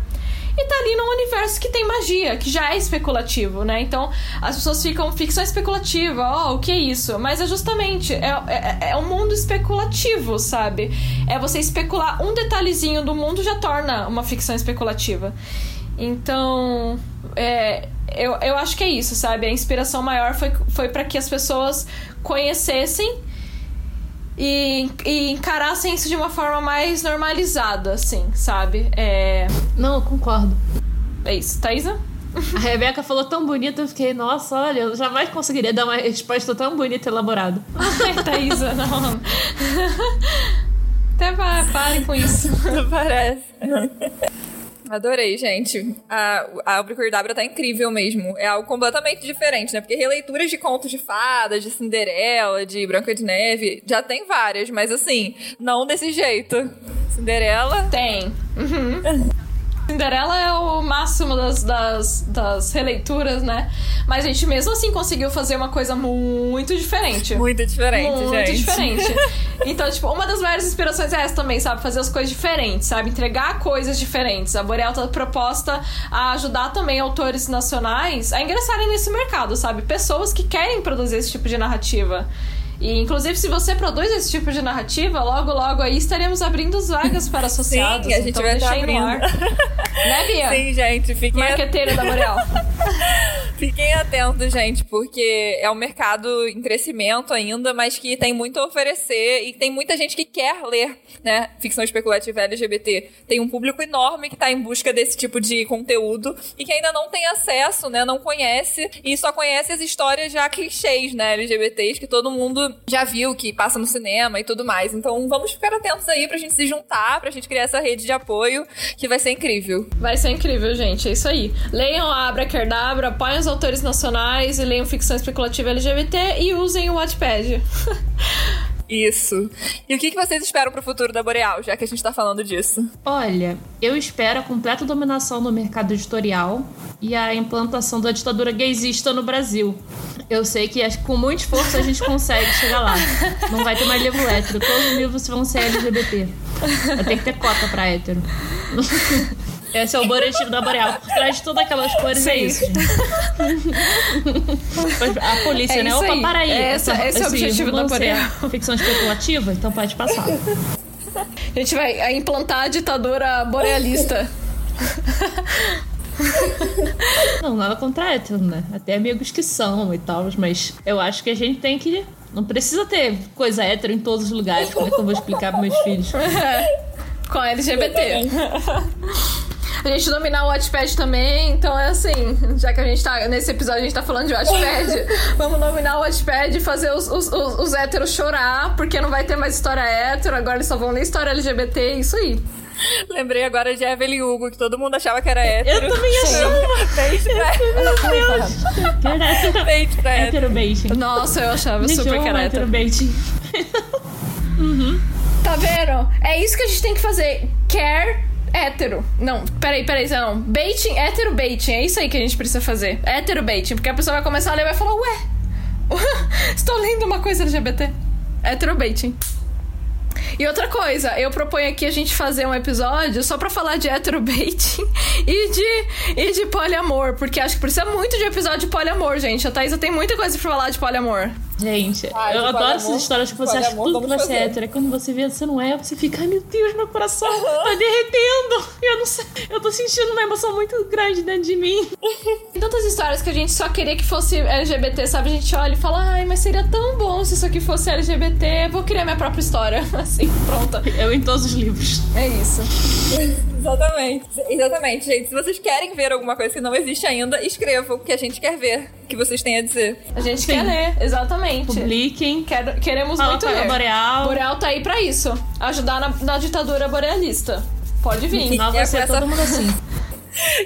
e tá ali num universo que tem magia, que já é especulativo, né? Então as pessoas ficam ficção especulativa, ó, oh, o que é isso? Mas é justamente, é, é, é um mundo especulativo, sabe? É você especular um detalhezinho do mundo já torna uma ficção especulativa. Então, é, eu, eu acho que é isso, sabe? A inspiração maior foi, foi para que as pessoas conhecessem e, e encarassem isso de uma forma mais normalizada, assim, sabe? É... Não, eu concordo. É isso. Thaisa? A Rebeca falou tão bonito, eu fiquei, nossa, olha, eu jamais conseguiria dar uma resposta tão bonita e elaborada. Ai, Thaisa, não. Até pare com isso. Não parece. Adorei, gente. A, a Abracadabra tá incrível mesmo. É algo completamente diferente, né? Porque releituras de contos de fadas, de Cinderela, de Branca de Neve, já tem várias, mas assim, não desse jeito. Cinderela? Tem. Uhum. Cinderela é o máximo das, das, das, releituras, né? Mas a gente mesmo assim conseguiu fazer uma coisa muito diferente. Muito diferente, muito gente. Muito diferente. Então, tipo, uma das maiores inspirações é essa também, sabe? Fazer as coisas diferentes, sabe? Entregar coisas diferentes. A Boreal tá proposta a ajudar também autores nacionais a ingressarem nesse mercado, sabe? Pessoas que querem produzir esse tipo de narrativa. E, inclusive, se você produz esse tipo de narrativa, logo, logo aí estaremos abrindo vagas para associados. Sim, a gente então vai estar abrindo. Ar. né, Bia? Sim, gente. Fiquem Marqueteira da Boreal. Fiquem atentos, gente, porque é um mercado em crescimento ainda, mas que tem muito a oferecer e tem muita gente que quer ler, né? Ficção especulativa LGBT. Tem um público enorme que está em busca desse tipo de conteúdo e que ainda não tem acesso, né? Não conhece e só conhece as histórias já clichês, né? LGBTs que todo mundo já viu, que passa no cinema e tudo mais. Então vamos ficar atentos aí pra gente se juntar, pra gente criar essa rede de apoio que vai ser incrível. Vai ser incrível, gente. É isso aí. Leiam a Abra Kerdabra, apoiem os autores nacionais e leiam ficção especulativa LGBT e usem o Wattpad. Isso. E o que vocês esperam pro futuro da Boreal, já que a gente tá falando disso? Olha, eu espero a completa dominação no mercado editorial e a implantação da ditadura gaysista no Brasil. Eu sei que com muito esforço a gente consegue chegar lá. Não vai ter mais livro hétero, todos os livros vão ser LGBT. Vai ter que ter cota pra hétero. Esse é o boletim da Boreal. Por trás de todas aquelas cores é Sim. é isso, gente. A polícia, é né? Opa, aí. para aí. É essa, esse, esse é o objetivo da Boreal. Ficção especulativa? Então pode passar. A gente vai implantar a ditadura borealista. Não, nada contra hétero, né? Até amigos que são e tal, mas eu acho que a gente tem que. Não precisa ter coisa hétero em todos os lugares. Como é que eu vou explicar para meus filhos? Com LGBT. A gente dominar o Watchpad também, então é assim, já que a gente tá. Nesse episódio a gente tá falando de Watchpad, vamos dominar o Watchpad e fazer os, os, os, os héteros chorar, porque não vai ter mais história hétero, agora eles só vão ler história LGBT, isso aí. Lembrei agora de Evelyn Hugo, que todo mundo achava que era hétero. Eu também achava. Beijo pra Meu Beijo pra hétero. beijo. Nossa, eu achava super que era hétero. beijo. uhum. Tá vendo? É isso que a gente tem que fazer. Care hétero. Não, peraí, peraí, não. Baiting, hétero baiting. É isso aí que a gente precisa fazer. Hétero baiting. Porque a pessoa vai começar a ler e vai falar, ué, estou lendo uma coisa LGBT. Hétero baiting. E outra coisa, eu proponho aqui a gente fazer um episódio só pra falar de heterobaiting e de, e de poliamor, porque acho que precisa muito de episódio de poliamor, gente. A Thaisa tem muita coisa pra falar de poliamor. Gente, Ai, eu adoro essas histórias que você acha que tudo que vai ser hétero. Quando você vê, você não é, você fica, ai meu Deus, meu coração tá derretendo. Eu não sei, eu tô sentindo uma emoção muito grande dentro de mim. Tem tantas histórias que a gente só queria que fosse LGBT, sabe? A gente olha e fala, ai, mas seria tão bom se isso aqui fosse LGBT. Vou criar minha própria história. Assim, pronta. Eu em todos os livros. É isso. Exatamente. Exatamente, gente. Se vocês querem ver alguma coisa que não existe ainda, escrevam, que a gente quer ver o que vocês têm a dizer. A gente Sim. quer ler, exatamente. Publiquem. Quer, queremos Fala muito ler. Boreal. Boreal tá aí pra isso. Ajudar na, na ditadura borealista. Pode vir. Não vai ser todo mundo assim.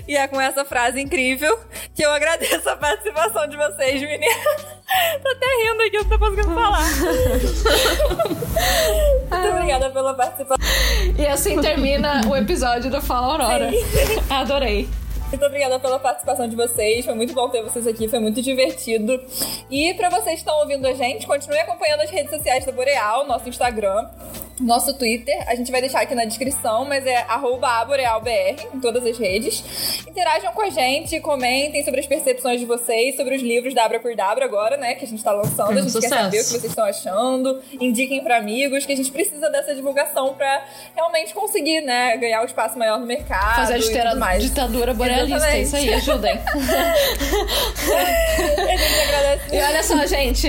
E é com essa frase incrível que eu agradeço a participação de vocês, meninas. tô até rindo aqui, eu não tô conseguindo falar. Muito obrigada pela participação. E assim termina o episódio do Fala Aurora. Sim. Adorei. Muito obrigada pela participação de vocês. Foi muito bom ter vocês aqui, foi muito divertido. E para vocês que estão ouvindo a gente, continue acompanhando as redes sociais da Boreal, nosso Instagram, nosso Twitter. A gente vai deixar aqui na descrição, mas é aborealbr em todas as redes. Interajam com a gente, comentem sobre as percepções de vocês, sobre os livros da Abra por Dabra agora, né? Que a gente tá lançando. a gente sucesso. quer saber o que vocês estão achando. Indiquem para amigos, que a gente precisa dessa divulgação para realmente conseguir, né? Ganhar um espaço maior no mercado. Fazer a ditadura, ditadura borealista. É isso aí, ajudem. a gente agradece. E olha só, gente,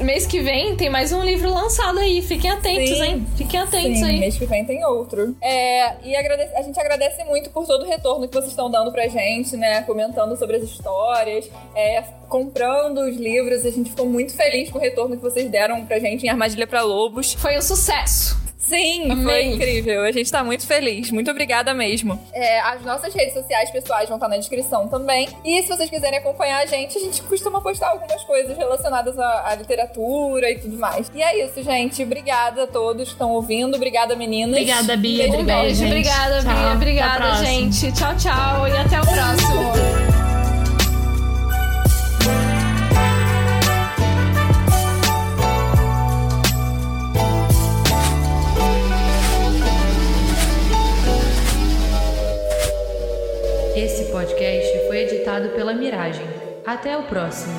mês que vem tem mais um livro lançado aí. Fiquem atentos, Sim. hein? Fiquem atentos Sim, aí. mês que vem tem outro. É, e agradece, a gente agradece muito por todo o retorno que vocês estão dando pra gente, né? Comentando sobre as histórias, é, comprando os livros. A gente ficou muito feliz com o retorno que vocês deram pra gente em Armadilha para Lobos. Foi um sucesso. Sim, foi incrível. A gente tá muito feliz. Muito obrigada mesmo. É, as nossas redes sociais pessoais vão estar na descrição também. E se vocês quiserem acompanhar a gente, a gente costuma postar algumas coisas relacionadas à, à literatura e tudo mais. E é isso, gente. Obrigada a todos que estão ouvindo. Obrigada, meninas. Obrigada, Bia. Beijo, Um Obrigada, beijo, gente. obrigada, Tchau. Bia. Obrigada, gente. Tchau, tchau. E até o próximo. editado pela Miragem. Até o próximo!